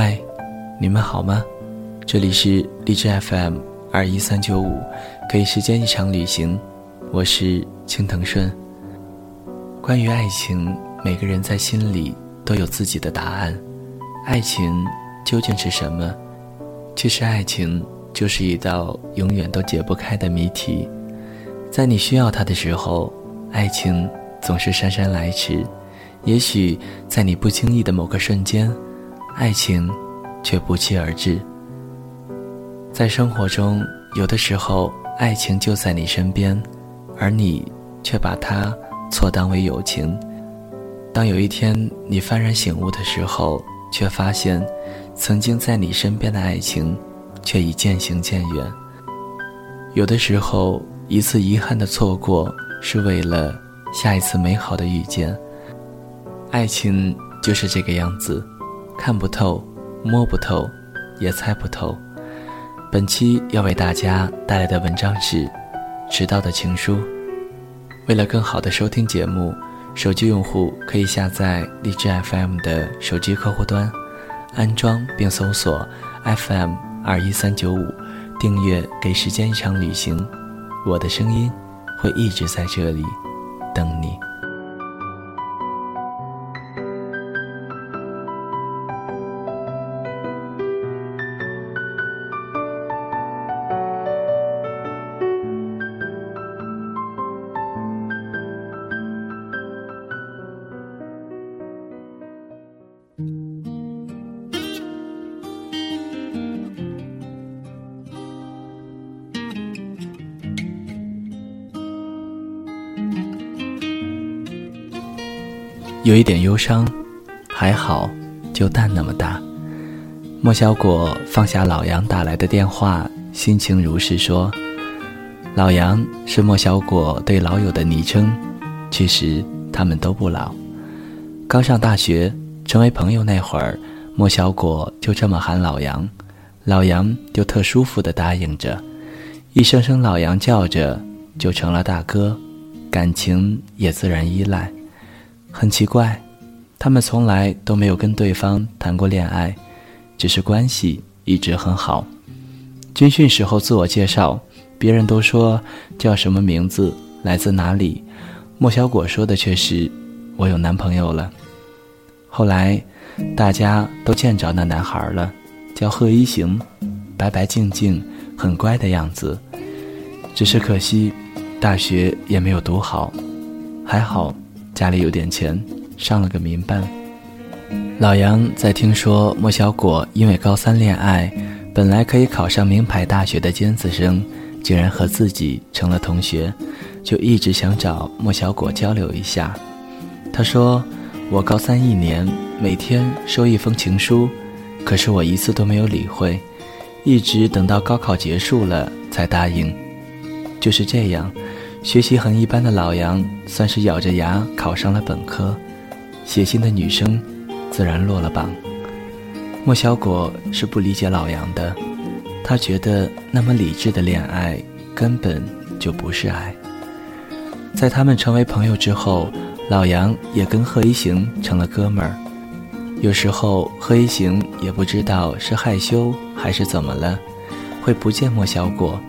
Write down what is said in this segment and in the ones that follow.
嗨，你们好吗？这里是荔枝 FM 二一三九五，可以时间一场旅行，我是青藤顺。关于爱情，每个人在心里都有自己的答案。爱情究竟是什么？其实，爱情就是一道永远都解不开的谜题。在你需要它的时候，爱情总是姗姗来迟；也许在你不经意的某个瞬间，爱情却不期而至。在生活中，有的时候爱情就在你身边，而你却把它错当为友情。当有一天你幡然醒悟的时候，却发现，曾经在你身边的爱情，却已渐行渐远。有的时候。一次遗憾的错过，是为了下一次美好的遇见。爱情就是这个样子，看不透，摸不透，也猜不透。本期要为大家带来的文章是《迟到的情书》。为了更好的收听节目，手机用户可以下载荔枝 FM 的手机客户端，安装并搜索 FM 二一三九五，订阅《给时间一场旅行》。我的声音会一直在这里等你。有一点忧伤，还好，就蛋那么大。莫小果放下老杨打来的电话，心情如是说：“老杨是莫小果对老友的昵称，其实他们都不老。刚上大学成为朋友那会儿，莫小果就这么喊老杨，老杨就特舒服的答应着，一声声老杨叫着，就成了大哥，感情也自然依赖。”很奇怪，他们从来都没有跟对方谈过恋爱，只是关系一直很好。军训时候自我介绍，别人都说叫什么名字，来自哪里，莫小果说的却是我有男朋友了。后来，大家都见着那男孩了，叫贺一行，白白净净，很乖的样子。只是可惜，大学也没有读好，还好。家里有点钱，上了个民办。老杨在听说莫小果因为高三恋爱，本来可以考上名牌大学的尖子生，竟然和自己成了同学，就一直想找莫小果交流一下。他说：“我高三一年，每天收一封情书，可是我一次都没有理会，一直等到高考结束了才答应。就是这样。”学习很一般的老杨，算是咬着牙考上了本科。写信的女生，自然落了榜。莫小果是不理解老杨的，他觉得那么理智的恋爱根本就不是爱。在他们成为朋友之后，老杨也跟贺一行成了哥们儿。有时候贺一行也不知道是害羞还是怎么了，会不见莫小果，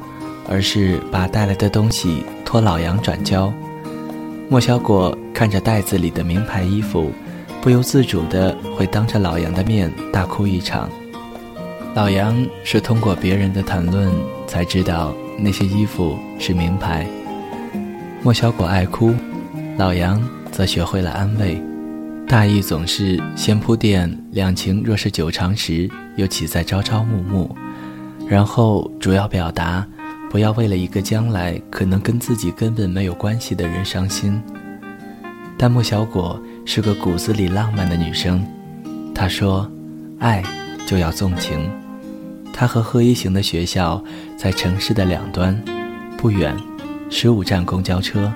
而是把带来的东西。托老杨转交，莫小果看着袋子里的名牌衣服，不由自主的会当着老杨的面大哭一场。老杨是通过别人的谈论才知道那些衣服是名牌。莫小果爱哭，老杨则学会了安慰，大意总是先铺垫两情若是久长时，又岂在朝朝暮暮，然后主要表达。不要为了一个将来可能跟自己根本没有关系的人伤心。但莫小果是个骨子里浪漫的女生，她说：“爱就要纵情。”她和贺一行的学校在城市的两端，不远，十五站公交车，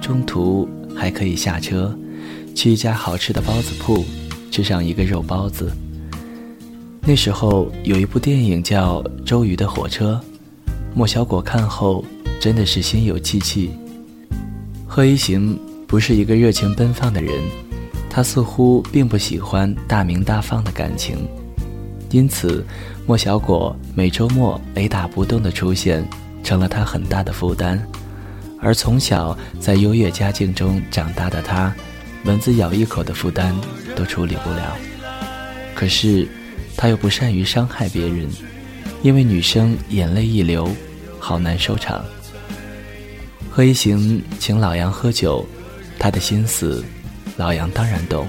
中途还可以下车，去一家好吃的包子铺，吃上一个肉包子。那时候有一部电影叫《周瑜的火车》。莫小果看后真的是心有戚戚。贺一行不是一个热情奔放的人，他似乎并不喜欢大名大放的感情。因此，莫小果每周末雷打不动的出现，成了他很大的负担。而从小在优越家境中长大的他，蚊子咬一口的负担都处理不了。可是，他又不善于伤害别人，因为女生眼泪一流，好难收场。贺一行请老杨喝酒，他的心思，老杨当然懂。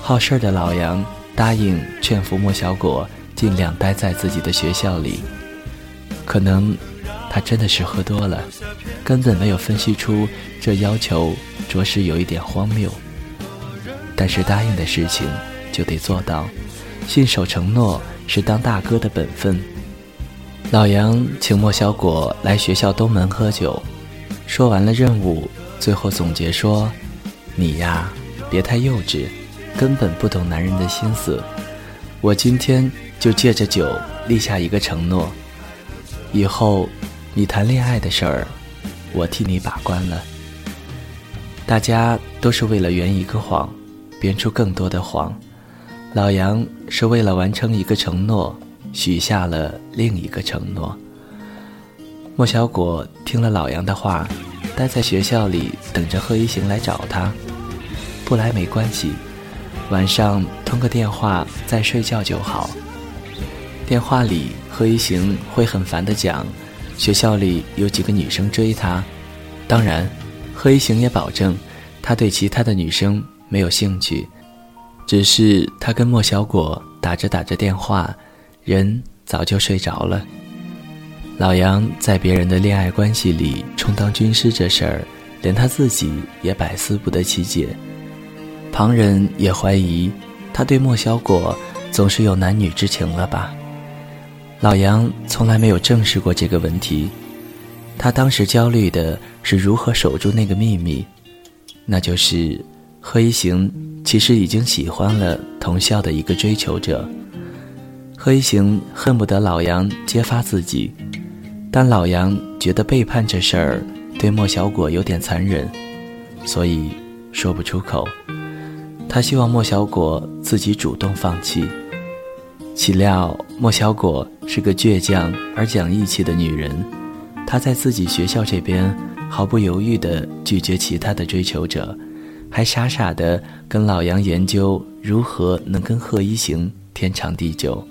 好事的老杨答应劝服莫小果，尽量待在自己的学校里。可能。他真的是喝多了，根本没有分析出这要求着实有一点荒谬。但是答应的事情就得做到，信守承诺是当大哥的本分。老杨请莫小果来学校东门喝酒，说完了任务，最后总结说：“你呀，别太幼稚，根本不懂男人的心思。我今天就借着酒立下一个承诺，以后。”你谈恋爱的事儿，我替你把关了。大家都是为了圆一个谎，编出更多的谎。老杨是为了完成一个承诺，许下了另一个承诺。莫小果听了老杨的话，待在学校里等着贺一行来找他。不来没关系，晚上通个电话再睡觉就好。电话里贺一行会很烦的讲。学校里有几个女生追他，当然，贺一行也保证，他对其他的女生没有兴趣，只是他跟莫小果打着打着电话，人早就睡着了。老杨在别人的恋爱关系里充当军师这事儿，连他自己也百思不得其解，旁人也怀疑他对莫小果总是有男女之情了吧。老杨从来没有正视过这个问题，他当时焦虑的是如何守住那个秘密，那就是贺一行其实已经喜欢了同校的一个追求者。贺一行恨不得老杨揭发自己，但老杨觉得背叛这事儿对莫小果有点残忍，所以说不出口。他希望莫小果自己主动放弃。岂料莫小果是个倔强而讲义气的女人，她在自己学校这边毫不犹豫地拒绝其他的追求者，还傻傻地跟老杨研究如何能跟贺一行天长地久。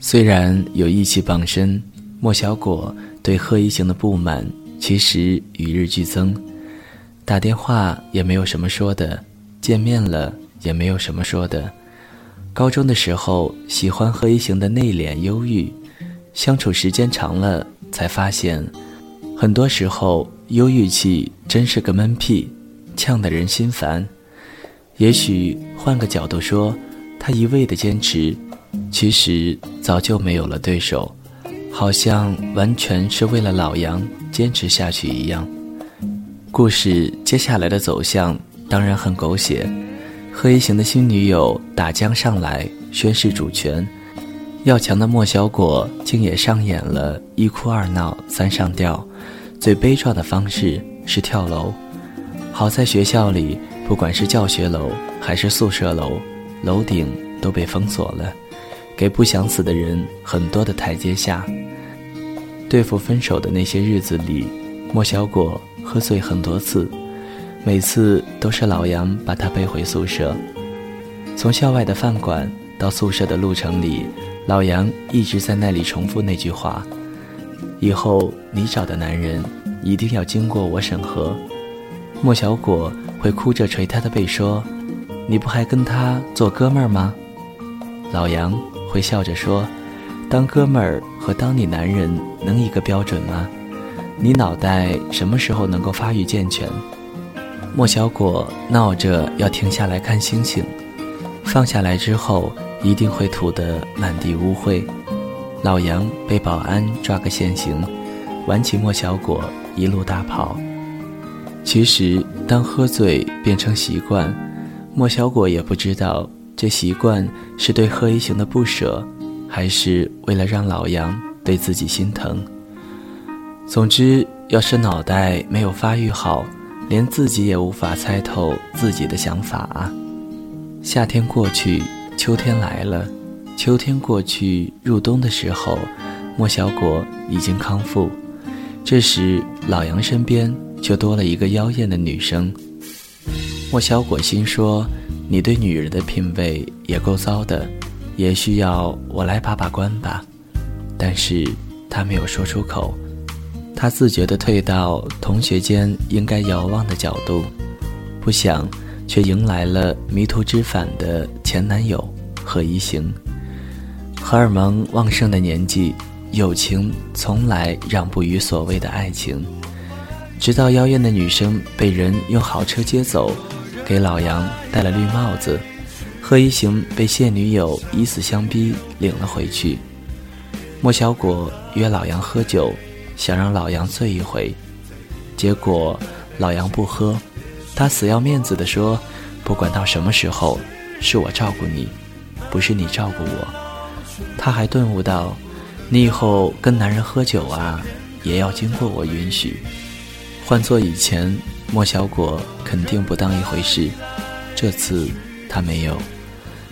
虽然有义气傍身，莫小果对贺一行的不满其实与日俱增，打电话也没有什么说的，见面了也没有什么说的。高中的时候，喜欢贺一行的内敛忧郁，相处时间长了，才发现，很多时候忧郁气真是个闷屁，呛得人心烦。也许换个角度说，他一味的坚持，其实早就没有了对手，好像完全是为了老杨坚持下去一样。故事接下来的走向当然很狗血。贺一行的新女友打江上来宣示主权，要强的莫小果竟也上演了一哭二闹三上吊，最悲壮的方式是跳楼。好在学校里，不管是教学楼还是宿舍楼，楼顶都被封锁了，给不想死的人很多的台阶下。对付分手的那些日子里，莫小果喝醉很多次。每次都是老杨把他背回宿舍，从校外的饭馆到宿舍的路程里，老杨一直在那里重复那句话：“以后你找的男人一定要经过我审核。”莫小果会哭着捶他的背说：“你不还跟他做哥们儿吗？”老杨会笑着说：“当哥们儿和当你男人能一个标准吗？你脑袋什么时候能够发育健全？”莫小果闹着要停下来看星星，放下来之后一定会吐得满地污秽。老杨被保安抓个现行，挽起莫小果一路大跑。其实，当喝醉变成习惯，莫小果也不知道这习惯是对贺一行的不舍，还是为了让老杨对自己心疼。总之，要是脑袋没有发育好。连自己也无法猜透自己的想法啊！夏天过去，秋天来了，秋天过去，入冬的时候，莫小果已经康复。这时，老杨身边就多了一个妖艳的女生。莫小果心说：“你对女人的品味也够糟的，也需要我来把把关吧。”但是他没有说出口，他自觉地退到同学间应该遥望的角度，不想，却迎来了迷途知返的前男友何一行。荷尔蒙旺盛的年纪，友情从来让步于所谓的爱情。直到妖艳的女生被人用豪车接走，给老杨戴了绿帽子，贺一行被现女友以死相逼领了回去。莫小果约老杨喝酒，想让老杨醉一回，结果老杨不喝，他死要面子的说：“不管到什么时候，是我照顾你，不是你照顾我。”他还顿悟到，你以后跟男人喝酒啊，也要经过我允许。换做以前，莫小果肯定不当一回事，这次他没有，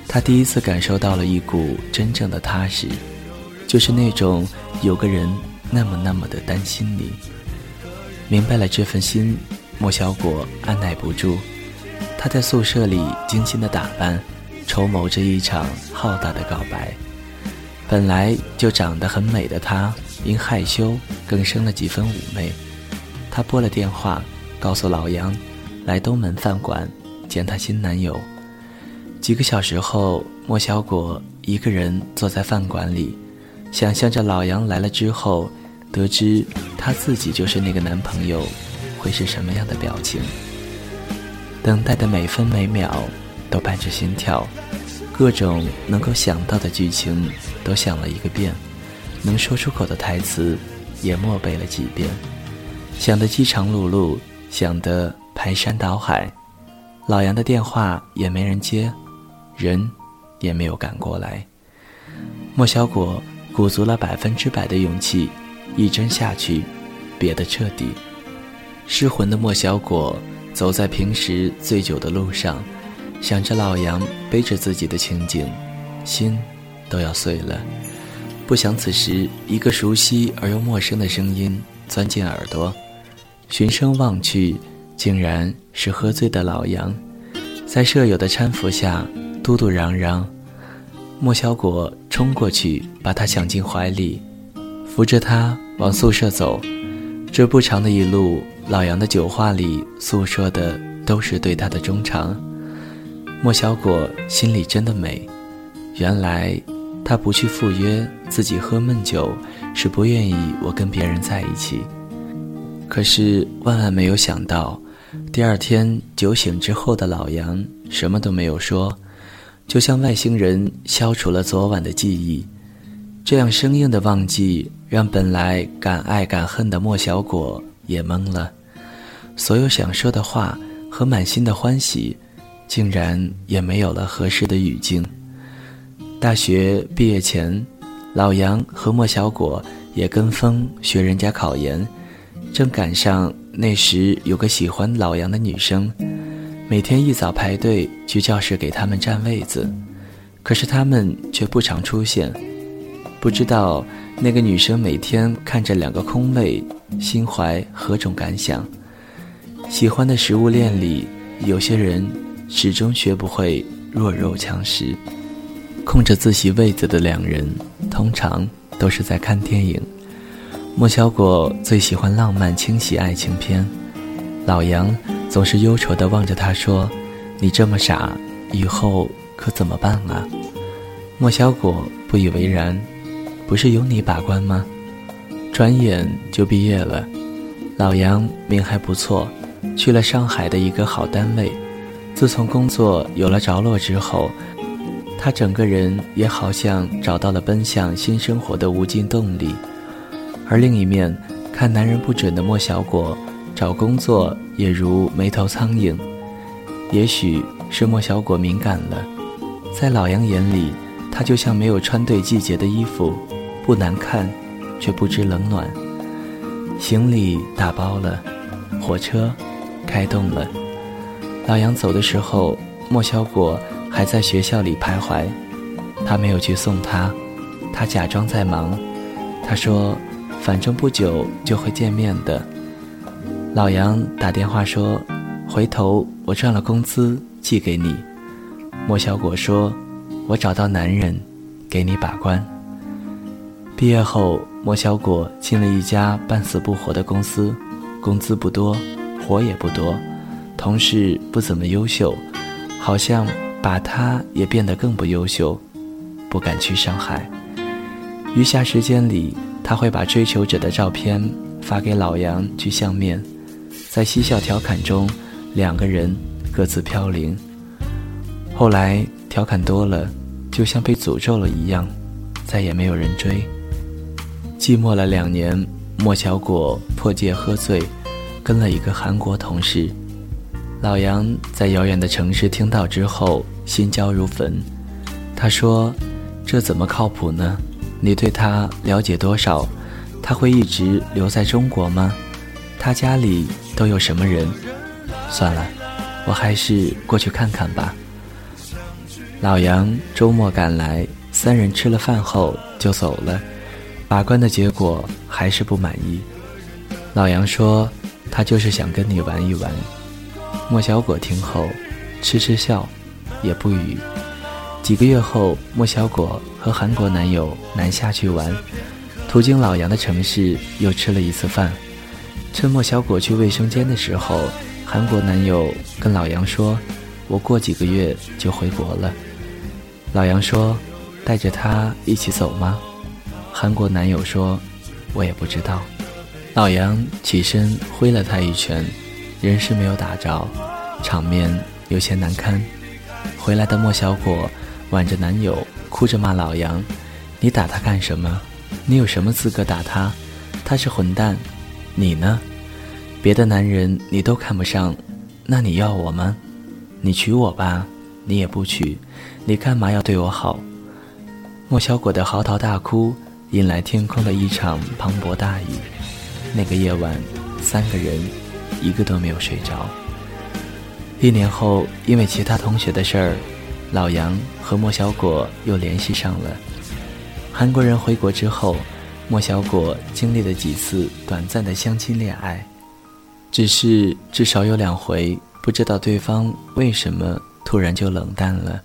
他第一次感受到了一股真正的踏实。就是那种有个人那么那么的担心你，明白了这份心，莫小果按耐不住，他在宿舍里精心的打扮，筹谋着一场浩大的告白。本来就长得很美的她，因害羞更生了几分妩媚。她拨了电话，告诉老杨，来东门饭馆见她新男友。几个小时后，莫小果一个人坐在饭馆里。想象着老杨来了之后，得知他自己就是那个男朋友，会是什么样的表情？等待的每分每秒都伴着心跳，各种能够想到的剧情都想了一个遍，能说出口的台词也默背了几遍，想得饥肠辘辘，想得排山倒海。老杨的电话也没人接，人也没有赶过来。莫小果。鼓足了百分之百的勇气，一针下去，憋得彻底。失魂的莫小果走在平时醉酒的路上，想着老杨背着自己的情景，心都要碎了。不想此时一个熟悉而又陌生的声音钻进耳朵，循声望去，竟然是喝醉的老杨，在舍友的搀扶下，嘟嘟嚷嚷。莫小果冲过去，把他抢进怀里，扶着他往宿舍走。这不长的一路，老杨的酒话里诉说的都是对他的衷肠。莫小果心里真的美，原来他不去赴约，自己喝闷酒，是不愿意我跟别人在一起。可是万万没有想到，第二天酒醒之后的老杨什么都没有说。就像外星人消除了昨晚的记忆，这样生硬的忘记，让本来敢爱敢恨的莫小果也懵了。所有想说的话和满心的欢喜，竟然也没有了合适的语境。大学毕业前，老杨和莫小果也跟风学人家考研，正赶上那时有个喜欢老杨的女生。每天一早排队去教室给他们占位子，可是他们却不常出现。不知道那个女生每天看着两个空位，心怀何种感想？喜欢的食物链里，有些人始终学不会弱肉强食。空着自习位子的两人，通常都是在看电影。莫小果最喜欢浪漫清洗爱情片，老杨。总是忧愁地望着他说：“你这么傻，以后可怎么办啊？”莫小果不以为然：“不是由你把关吗？”转眼就毕业了，老杨命还不错，去了上海的一个好单位。自从工作有了着落之后，他整个人也好像找到了奔向新生活的无尽动力。而另一面，看男人不准的莫小果。找工作也如没头苍蝇，也许是莫小果敏感了，在老杨眼里，他就像没有穿对季节的衣服，不难看，却不知冷暖。行李打包了，火车开动了。老杨走的时候，莫小果还在学校里徘徊，他没有去送她，他假装在忙。他说：“反正不久就会见面的。”老杨打电话说：“回头我赚了工资寄给你。”莫小果说：“我找到男人，给你把关。”毕业后，莫小果进了一家半死不活的公司，工资不多，活也不多，同事不怎么优秀，好像把他也变得更不优秀，不敢去上海。余下时间里，他会把追求者的照片发给老杨去相面，在嬉笑调侃中，两个人各自飘零。后来调侃多了，就像被诅咒了一样，再也没有人追。寂寞了两年，莫小果破戒喝醉，跟了一个韩国同事。老杨在遥远的城市听到之后，心焦如焚。他说：“这怎么靠谱呢？你对他了解多少？他会一直留在中国吗？他家里都有什么人？算了，我还是过去看看吧。”老杨周末赶来，三人吃了饭后就走了。把关的结果还是不满意。老杨说：“他就是想跟你玩一玩。”莫小果听后，痴痴笑，也不语。几个月后，莫小果和韩国男友南下去玩，途经老杨的城市，又吃了一次饭。趁莫小果去卫生间的时候，韩国男友跟老杨说：“我过几个月就回国了。”老杨说：“带着他一起走吗？”韩国男友说：“我也不知道。”老杨起身挥了他一拳，人是没有打着，场面有些难堪。回来的莫小果挽着男友，哭着骂老杨：“你打他干什么？你有什么资格打他？他是混蛋，你呢？别的男人你都看不上，那你要我吗？你娶我吧，你也不娶，你干嘛要对我好？”莫小果的嚎啕大哭。引来天空的一场磅礴大雨。那个夜晚，三个人一个都没有睡着。一年后，因为其他同学的事儿，老杨和莫小果又联系上了。韩国人回国之后，莫小果经历了几次短暂的相亲恋爱，只是至少有两回不知道对方为什么突然就冷淡了，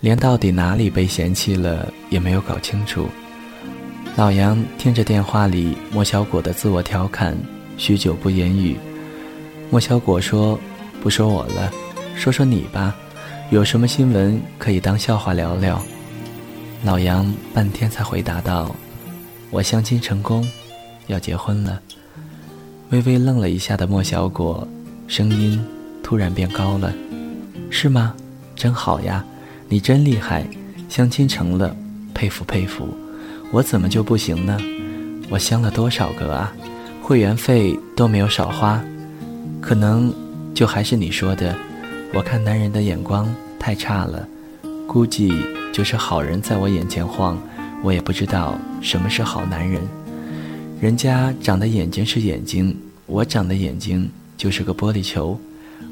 连到底哪里被嫌弃了也没有搞清楚。老杨听着电话里莫小果的自我调侃，许久不言语。莫小果说：“不说我了，说说你吧，有什么新闻可以当笑话聊聊？”老杨半天才回答道：“我相亲成功，要结婚了。”微微愣了一下的莫小果，声音突然变高了：“是吗？真好呀，你真厉害，相亲成了，佩服佩服。”我怎么就不行呢？我相了多少个啊，会员费都没有少花。可能就还是你说的，我看男人的眼光太差了。估计就是好人在我眼前晃，我也不知道什么是好男人。人家长的眼睛是眼睛，我长的眼睛就是个玻璃球。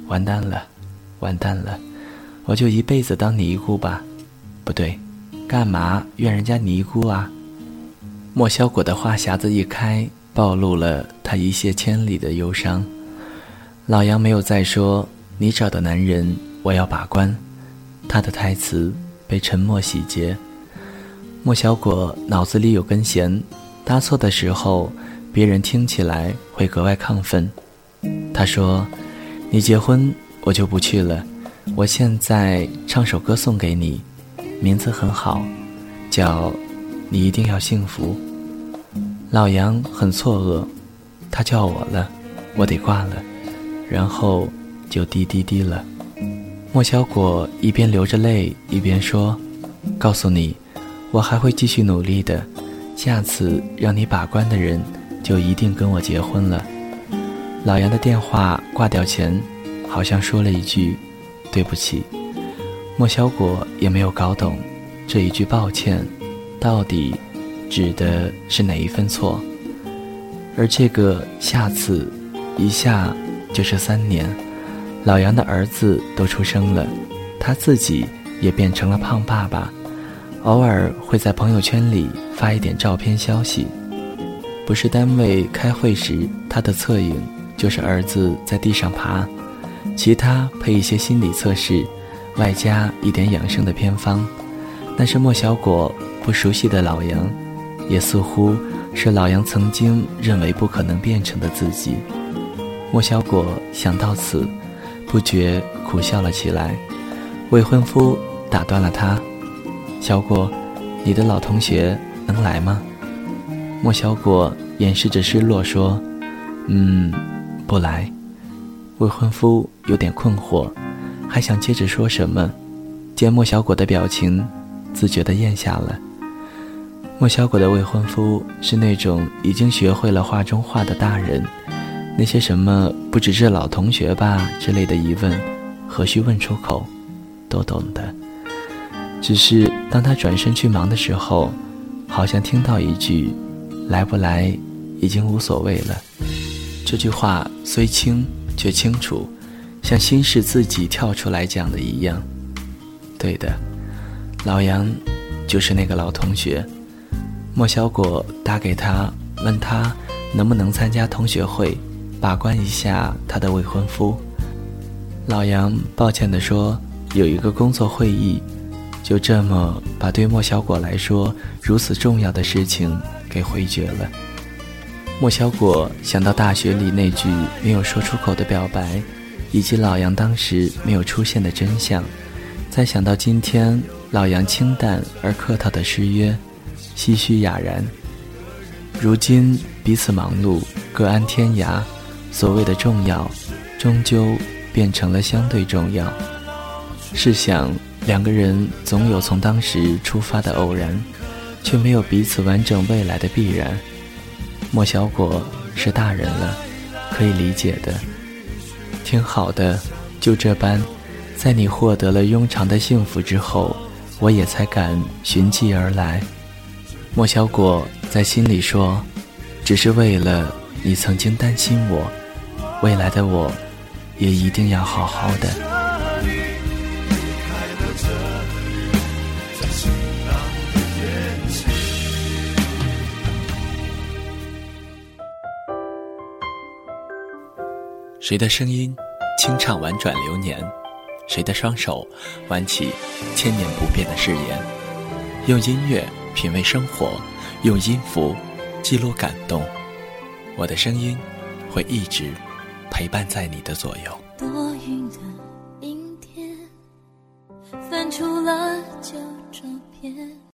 完蛋了，完蛋了，我就一辈子当尼姑吧？不对，干嘛怨人家尼姑啊？莫小果的话匣子一开，暴露了他一泻千里的忧伤。老杨没有再说“你找的男人，我要把关”，他的台词被沉默洗劫。莫小果脑子里有根弦，搭错的时候，别人听起来会格外亢奋。他说：“你结婚，我就不去了。我现在唱首歌送给你，名字很好，叫‘你一定要幸福’。”老杨很错愕，他叫我了，我得挂了，然后就滴滴滴了。莫小果一边流着泪一边说：“告诉你，我还会继续努力的，下次让你把关的人就一定跟我结婚了。”老杨的电话挂掉前，好像说了一句：“对不起。”莫小果也没有搞懂这一句抱歉到底。指的是哪一份错？而这个下次，一下就是三年。老杨的儿子都出生了，他自己也变成了胖爸爸。偶尔会在朋友圈里发一点照片消息。不是单位开会时他的侧影，就是儿子在地上爬，其他配一些心理测试，外加一点养生的偏方。那是莫小果不熟悉的老杨，也似乎是老杨曾经认为不可能变成的自己。莫小果想到此，不觉苦笑了起来。未婚夫打断了他：“小果，你的老同学能来吗？”莫小果掩饰着失落说：“嗯，不来。”未婚夫有点困惑，还想接着说什么，见莫小果的表情，自觉地咽下了。莫小果的未婚夫是那种已经学会了画中画的大人，那些什么“不只是老同学吧”之类的疑问，何须问出口，都懂得。只是当他转身去忙的时候，好像听到一句。来不来，已经无所谓了。这句话虽轻，却清楚，像心是自己跳出来讲的一样。对的，老杨就是那个老同学。莫小果打给他，问他能不能参加同学会，把关一下他的未婚夫。老杨抱歉地说，有一个工作会议。就这么把对莫小果来说如此重要的事情给回绝了。莫小果想到大学里那句没有说出口的表白，以及老杨当时没有出现的真相，再想到今天老杨清淡而客套的失约，唏嘘哑然。如今彼此忙碌，各安天涯，所谓的重要，终究变成了相对重要。试想。两个人总有从当时出发的偶然，却没有彼此完整未来的必然。莫小果是大人了，可以理解的。挺好的，就这般，在你获得了庸长的幸福之后，我也才敢寻迹而来。莫小果在心里说：“只是为了你曾经担心我，未来的我，也一定要好好的。”谁的声音清唱婉转流年？谁的双手挽起千年不变的誓言？用音乐品味生活，用音符记录感动。我的声音会一直陪伴在你的左右。多云的阴天，翻出了。